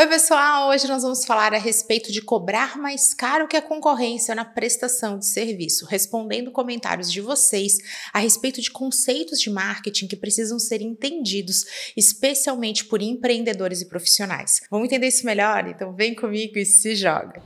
Oi, pessoal! Hoje nós vamos falar a respeito de cobrar mais caro que a concorrência na prestação de serviço, respondendo comentários de vocês a respeito de conceitos de marketing que precisam ser entendidos, especialmente por empreendedores e profissionais. Vamos entender isso melhor? Então vem comigo e se joga!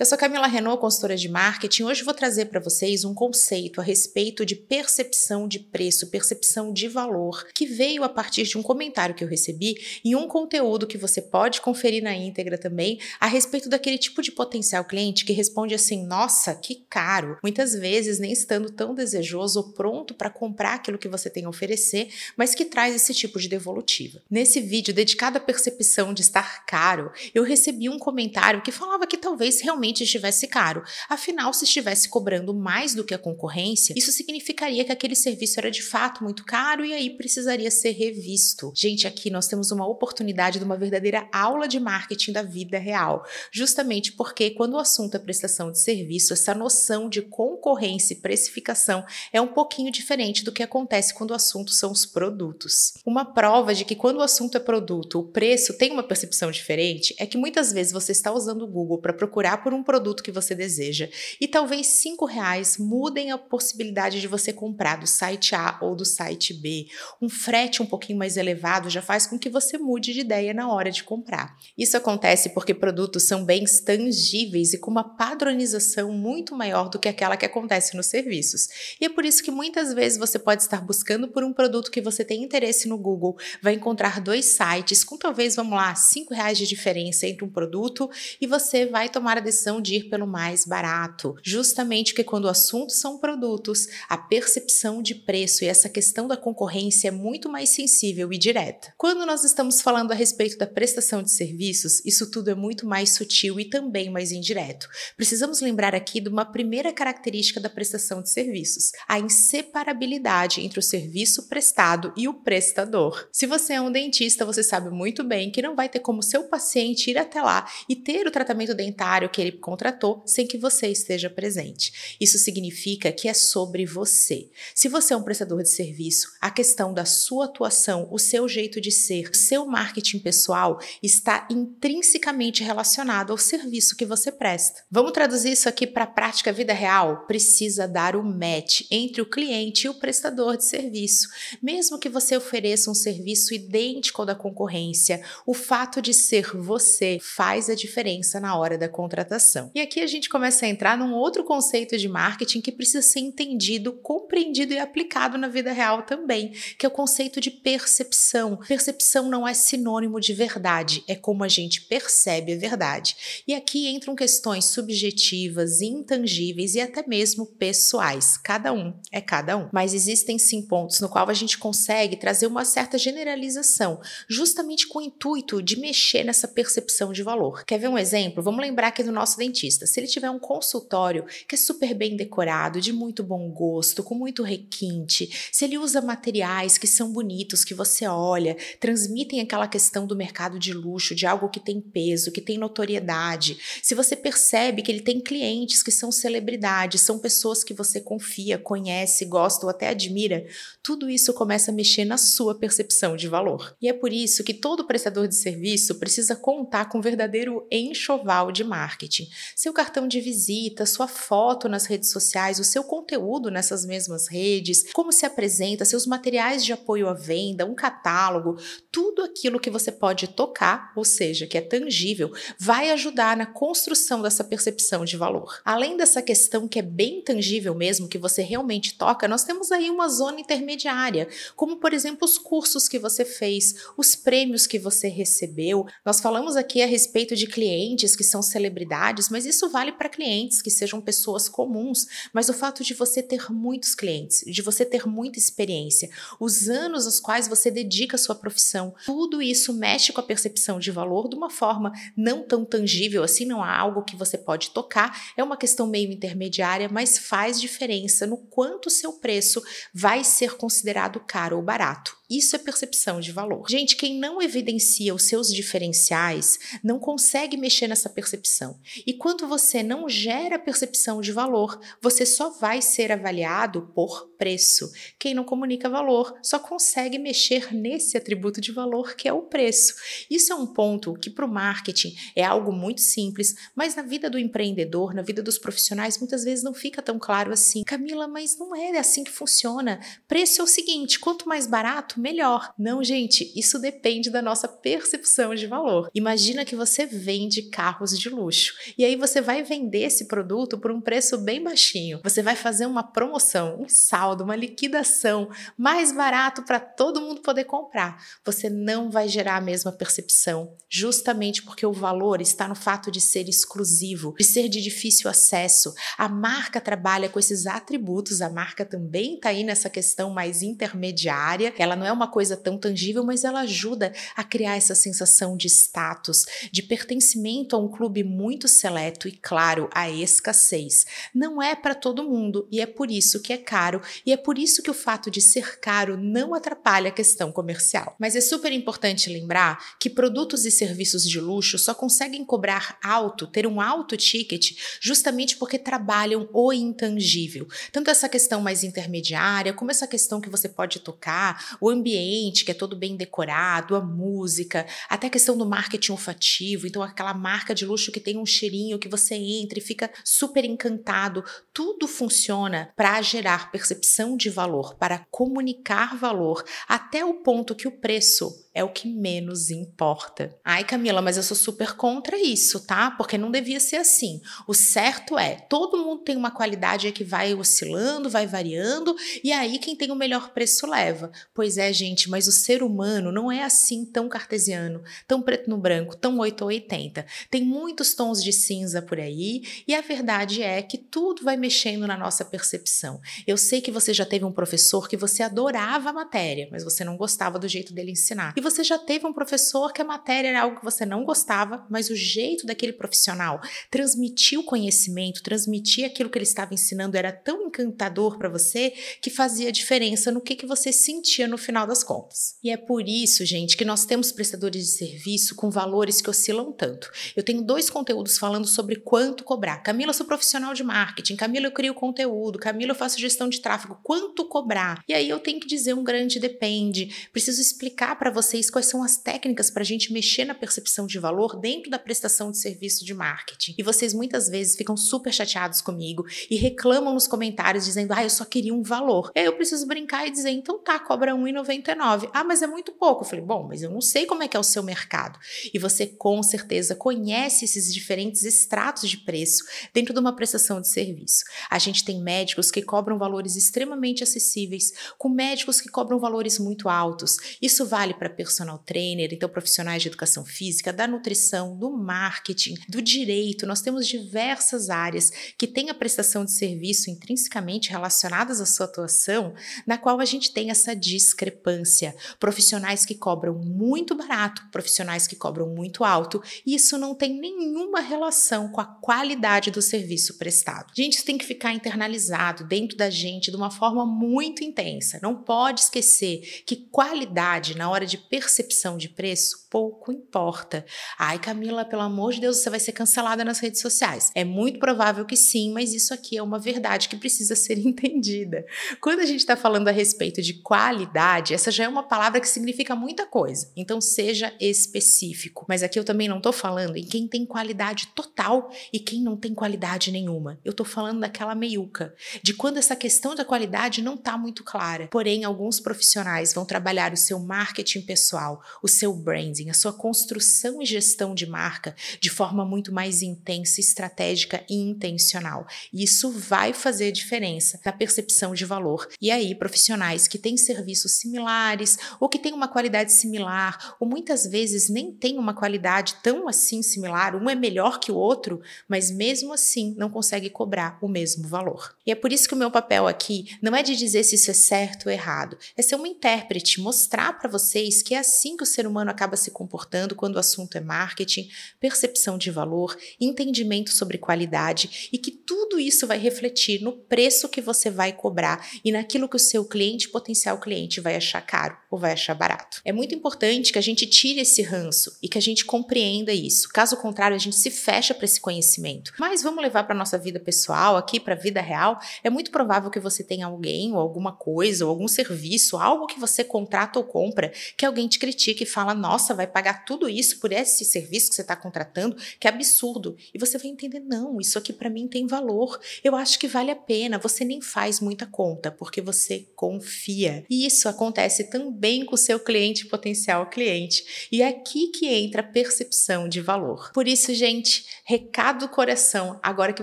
Eu sou Camila Renault, consultora de marketing. Hoje vou trazer para vocês um conceito a respeito de percepção de preço, percepção de valor, que veio a partir de um comentário que eu recebi e um conteúdo que você pode conferir na íntegra também a respeito daquele tipo de potencial cliente que responde assim: "Nossa, que caro". Muitas vezes nem estando tão desejoso ou pronto para comprar aquilo que você tem a oferecer, mas que traz esse tipo de devolutiva. Nesse vídeo dedicado à percepção de estar caro, eu recebi um comentário que falava que talvez realmente realmente estivesse caro. Afinal, se estivesse cobrando mais do que a concorrência, isso significaria que aquele serviço era de fato muito caro e aí precisaria ser revisto. Gente, aqui nós temos uma oportunidade de uma verdadeira aula de marketing da vida real, justamente porque quando o assunto é prestação de serviço, essa noção de concorrência e precificação é um pouquinho diferente do que acontece quando o assunto são os produtos. Uma prova de que quando o assunto é produto, o preço tem uma percepção diferente é que muitas vezes você está usando o Google para procurar por um um produto que você deseja. E talvez cinco reais mudem a possibilidade de você comprar do site A ou do site B. Um frete um pouquinho mais elevado já faz com que você mude de ideia na hora de comprar. Isso acontece porque produtos são bens tangíveis e com uma padronização muito maior do que aquela que acontece nos serviços. E é por isso que muitas vezes você pode estar buscando por um produto que você tem interesse no Google, vai encontrar dois sites com talvez, vamos lá, cinco reais de diferença entre um produto e você vai tomar a decisão decisão de ir pelo mais barato. Justamente porque quando o assunto são produtos, a percepção de preço e essa questão da concorrência é muito mais sensível e direta. Quando nós estamos falando a respeito da prestação de serviços, isso tudo é muito mais sutil e também mais indireto. Precisamos lembrar aqui de uma primeira característica da prestação de serviços: a inseparabilidade entre o serviço prestado e o prestador. Se você é um dentista, você sabe muito bem que não vai ter como seu paciente ir até lá e ter o tratamento dentário que ele contratou sem que você esteja presente. Isso significa que é sobre você. Se você é um prestador de serviço, a questão da sua atuação, o seu jeito de ser, o seu marketing pessoal está intrinsecamente relacionado ao serviço que você presta. Vamos traduzir isso aqui para a prática vida real? Precisa dar o match entre o cliente e o prestador de serviço. Mesmo que você ofereça um serviço idêntico ao da concorrência, o fato de ser você faz a diferença na hora da contratação. E aqui a gente começa a entrar num outro conceito de marketing que precisa ser entendido, compreendido e aplicado na vida real também, que é o conceito de percepção. Percepção não é sinônimo de verdade, é como a gente percebe a verdade. E aqui entram questões subjetivas, intangíveis e até mesmo pessoais. Cada um é cada um. Mas existem sim pontos no qual a gente consegue trazer uma certa generalização, justamente com o intuito de mexer nessa percepção de valor. Quer ver um exemplo? Vamos lembrar que no nosso dentista, se ele tiver um consultório que é super bem decorado, de muito bom gosto, com muito requinte, se ele usa materiais que são bonitos, que você olha, transmitem aquela questão do mercado de luxo, de algo que tem peso, que tem notoriedade, se você percebe que ele tem clientes que são celebridades, são pessoas que você confia, conhece, gosta ou até admira, tudo isso começa a mexer na sua percepção de valor. E é por isso que todo prestador de serviço precisa contar com um verdadeiro enxoval de marketing seu cartão de visita, sua foto nas redes sociais, o seu conteúdo nessas mesmas redes, como se apresenta, seus materiais de apoio à venda, um catálogo, tudo aquilo que você pode tocar, ou seja, que é tangível, vai ajudar na construção dessa percepção de valor. Além dessa questão que é bem tangível mesmo, que você realmente toca, nós temos aí uma zona intermediária, como por exemplo os cursos que você fez, os prêmios que você recebeu. Nós falamos aqui a respeito de clientes que são celebridades mas isso vale para clientes que sejam pessoas comuns. Mas o fato de você ter muitos clientes, de você ter muita experiência, os anos aos quais você dedica a sua profissão, tudo isso mexe com a percepção de valor de uma forma não tão tangível assim, não há algo que você pode tocar, é uma questão meio intermediária, mas faz diferença no quanto o seu preço vai ser considerado caro ou barato. Isso é percepção de valor. Gente, quem não evidencia os seus diferenciais não consegue mexer nessa percepção. E quando você não gera percepção de valor, você só vai ser avaliado por preço. Quem não comunica valor só consegue mexer nesse atributo de valor que é o preço. Isso é um ponto que para o marketing é algo muito simples, mas na vida do empreendedor, na vida dos profissionais, muitas vezes não fica tão claro assim. Camila, mas não é assim que funciona. Preço é o seguinte: quanto mais barato, melhor. Não, gente, isso depende da nossa percepção de valor. Imagina que você vende carros de luxo e aí você vai vender esse produto por um preço bem baixinho. Você vai fazer uma promoção, um saldo, uma liquidação mais barato para todo mundo poder comprar. Você não vai gerar a mesma percepção, justamente porque o valor está no fato de ser exclusivo, de ser de difícil acesso. A marca trabalha com esses atributos, a marca também está aí nessa questão mais intermediária. Ela não é uma coisa tão tangível, mas ela ajuda a criar essa sensação de status, de pertencimento a um clube muito seleto e, claro, a escassez. Não é para todo mundo e é por isso que é caro e é por isso que o fato de ser caro não atrapalha a questão comercial. Mas é super importante lembrar que produtos e serviços de luxo só conseguem cobrar alto, ter um alto ticket, justamente porque trabalham o intangível. Tanto essa questão mais intermediária, como essa questão que você pode tocar, o ambiente que é todo bem decorado, a música, até a questão do marketing olfativo, então aquela marca de luxo que tem um cheirinho que você entra e fica super encantado. Tudo funciona para gerar percepção de valor, para comunicar valor, até o ponto que o preço é o que menos importa. Ai, Camila, mas eu sou super contra isso, tá? Porque não devia ser assim. O certo é, todo mundo tem uma qualidade que vai oscilando, vai variando, e aí quem tem o melhor preço leva. Pois é, gente, mas o ser humano não é assim tão cartesiano, tão preto no branco, tão 8 ou 80. Tem muitos tons de cinza por aí, e a verdade é que tudo vai mexendo na nossa percepção. Eu sei que você já teve um professor que você adorava a matéria, mas você não gostava do jeito dele ensinar. E você já teve um professor que a matéria era algo que você não gostava, mas o jeito daquele profissional transmitir o conhecimento, transmitir aquilo que ele estava ensinando era tão encantador para você que fazia diferença no que, que você sentia no final das contas. E é por isso, gente, que nós temos prestadores de serviço com valores que oscilam tanto. Eu tenho dois conteúdos falando sobre quanto cobrar. Camila, sou profissional de marketing. Camila, eu crio conteúdo. Camila, eu faço gestão de tráfego. Quanto cobrar? E aí eu tenho que dizer um grande depende. Preciso explicar para você vocês quais são as técnicas para a gente mexer na percepção de valor dentro da prestação de serviço de marketing. E vocês muitas vezes ficam super chateados comigo e reclamam nos comentários dizendo: ah, eu só queria um valor. E aí eu preciso brincar e dizer: então tá, cobra R$1,99. Ah, mas é muito pouco. Eu falei: bom, mas eu não sei como é que é o seu mercado. E você com certeza conhece esses diferentes estratos de preço dentro de uma prestação de serviço. A gente tem médicos que cobram valores extremamente acessíveis, com médicos que cobram valores muito altos. Isso vale para personal trainer, então profissionais de educação física, da nutrição, do marketing, do direito. Nós temos diversas áreas que têm a prestação de serviço intrinsecamente relacionadas à sua atuação, na qual a gente tem essa discrepância. Profissionais que cobram muito barato, profissionais que cobram muito alto, e isso não tem nenhuma relação com a qualidade do serviço prestado. Gente, tem que ficar internalizado dentro da gente de uma forma muito intensa. Não pode esquecer que qualidade na hora de percepção de preço, pouco importa. Ai, Camila, pelo amor de Deus, você vai ser cancelada nas redes sociais. É muito provável que sim, mas isso aqui é uma verdade que precisa ser entendida. Quando a gente está falando a respeito de qualidade, essa já é uma palavra que significa muita coisa. Então, seja específico. Mas aqui eu também não estou falando em quem tem qualidade total e quem não tem qualidade nenhuma. Eu estou falando daquela meiuca, de quando essa questão da qualidade não está muito clara. Porém, alguns profissionais vão trabalhar o seu marketing pessoal o seu branding, a sua construção e gestão de marca de forma muito mais intensa, estratégica e intencional. E isso vai fazer diferença na percepção de valor. E aí, profissionais que têm serviços similares ou que têm uma qualidade similar, ou muitas vezes nem têm uma qualidade tão assim similar, um é melhor que o outro, mas mesmo assim não consegue cobrar o mesmo valor. E é por isso que o meu papel aqui não é de dizer se isso é certo ou errado, é ser uma intérprete, mostrar para vocês que que é assim que o ser humano acaba se se comportando quando o assunto é marketing, percepção de valor, entendimento sobre qualidade e que tudo isso vai refletir no preço que você vai cobrar e naquilo que o seu cliente, potencial cliente, vai achar caro ou vai achar barato. É muito importante que a gente tire esse ranço e que a gente compreenda isso. Caso contrário, a gente se fecha para esse conhecimento. Mas vamos levar para nossa vida pessoal, aqui para a vida real. É muito provável que você tenha alguém ou alguma coisa ou algum serviço, algo que você contrata ou compra, que alguém te critique e fala: "Nossa, vai pagar tudo isso por esse serviço que você está contratando? Que absurdo!" E você vai entender: "Não, isso aqui para mim tem valor. Eu acho que vale a pena. Você nem faz muita conta porque você confia." E isso acontece também com o seu cliente potencial cliente. E é aqui que entra a percepção de valor. Por isso, gente, recado do coração, agora que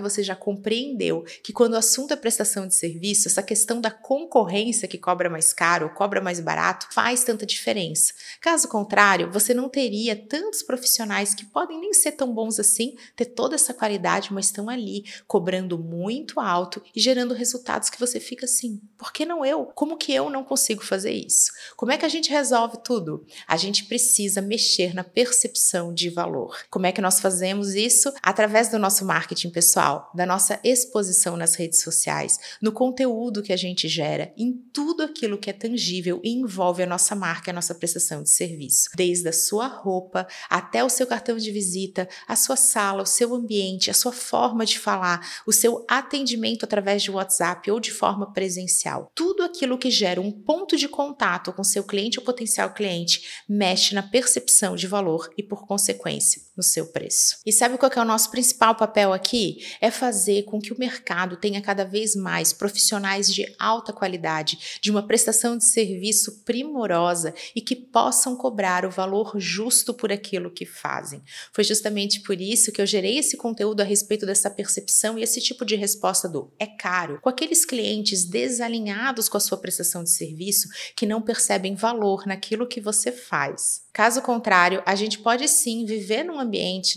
você já compreendeu que quando o assunto é prestação de serviço, essa questão da concorrência que cobra mais caro cobra mais barato faz tanta diferença. Caso contrário, você não teria tantos profissionais que podem nem ser tão bons assim, ter toda essa qualidade, mas estão ali cobrando muito alto e gerando resultados que você fica assim: por que não eu? Como que eu não consigo fazer isso? Como é que a gente resolve tudo? A gente precisa mexer na percepção de valor. Como é que nós fazemos isso? Através do nosso marketing pessoal, da nossa exposição nas redes sociais, no conteúdo que a gente gera, em tudo aquilo que é tangível e envolve a nossa marca, a nossa prestação de serviço. Desde a sua roupa até o seu cartão de visita, a sua sala, o seu ambiente, a sua forma de falar, o seu atendimento através de WhatsApp ou de forma presencial. Tudo aquilo que gera um ponto de contato com seu cliente ou potencial cliente mexe na percepção de valor e, por consequência, no seu preço. E sabe qual é o nosso principal papel aqui? É fazer com que o mercado tenha cada vez mais profissionais de alta qualidade, de uma prestação de serviço primorosa e que possam cobrar o valor justo por aquilo que fazem. Foi justamente por isso que eu gerei esse conteúdo a respeito dessa percepção e esse tipo de resposta do é caro, com aqueles clientes desalinhados com a sua prestação de serviço que não percebem valor naquilo que você faz. Caso contrário, a gente pode sim viver num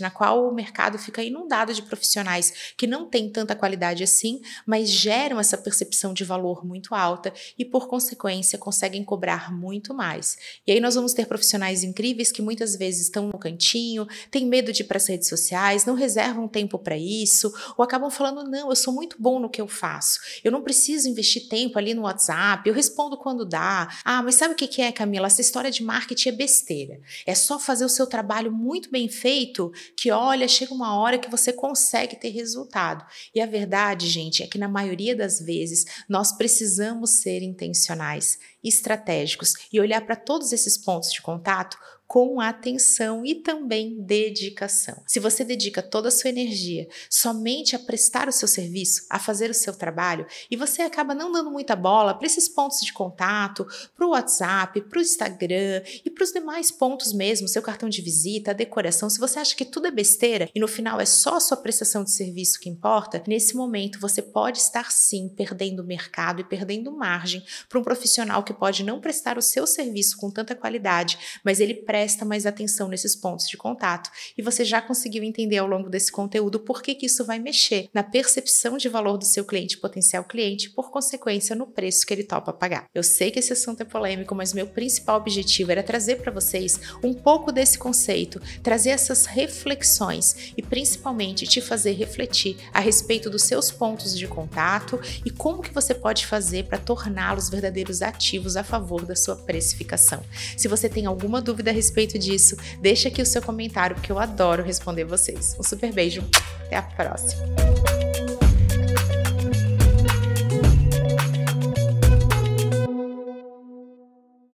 na qual o mercado fica inundado de profissionais que não têm tanta qualidade assim, mas geram essa percepção de valor muito alta e, por consequência, conseguem cobrar muito mais. E aí nós vamos ter profissionais incríveis que muitas vezes estão no cantinho, têm medo de ir para as redes sociais, não reservam tempo para isso, ou acabam falando: não, eu sou muito bom no que eu faço, eu não preciso investir tempo ali no WhatsApp, eu respondo quando dá. Ah, mas sabe o que é, Camila? Essa história de marketing é besteira. É só fazer o seu trabalho muito bem feito que, olha, chega uma hora que você consegue ter resultado. E a verdade, gente, é que na maioria das vezes nós precisamos ser intencionais, estratégicos e olhar para todos esses pontos de contato com atenção e também dedicação. Se você dedica toda a sua energia somente a prestar o seu serviço, a fazer o seu trabalho, e você acaba não dando muita bola para esses pontos de contato, para o WhatsApp, para o Instagram e para os demais pontos mesmo, seu cartão de visita, a decoração, se você acha que tudo é besteira e no final é só a sua prestação de serviço que importa, nesse momento você pode estar sim perdendo mercado e perdendo margem para um profissional que pode não prestar o seu serviço com tanta qualidade, mas ele presta presta mais atenção nesses pontos de contato e você já conseguiu entender ao longo desse conteúdo por que, que isso vai mexer na percepção de valor do seu cliente, potencial cliente, por consequência no preço que ele topa pagar. Eu sei que esse assunto é polêmico, mas meu principal objetivo era trazer para vocês um pouco desse conceito, trazer essas reflexões e principalmente te fazer refletir a respeito dos seus pontos de contato e como que você pode fazer para torná-los verdadeiros ativos a favor da sua precificação. Se você tem alguma dúvida a respeito disso, deixa aqui o seu comentário, porque eu adoro responder vocês. Um super beijo, até a próxima!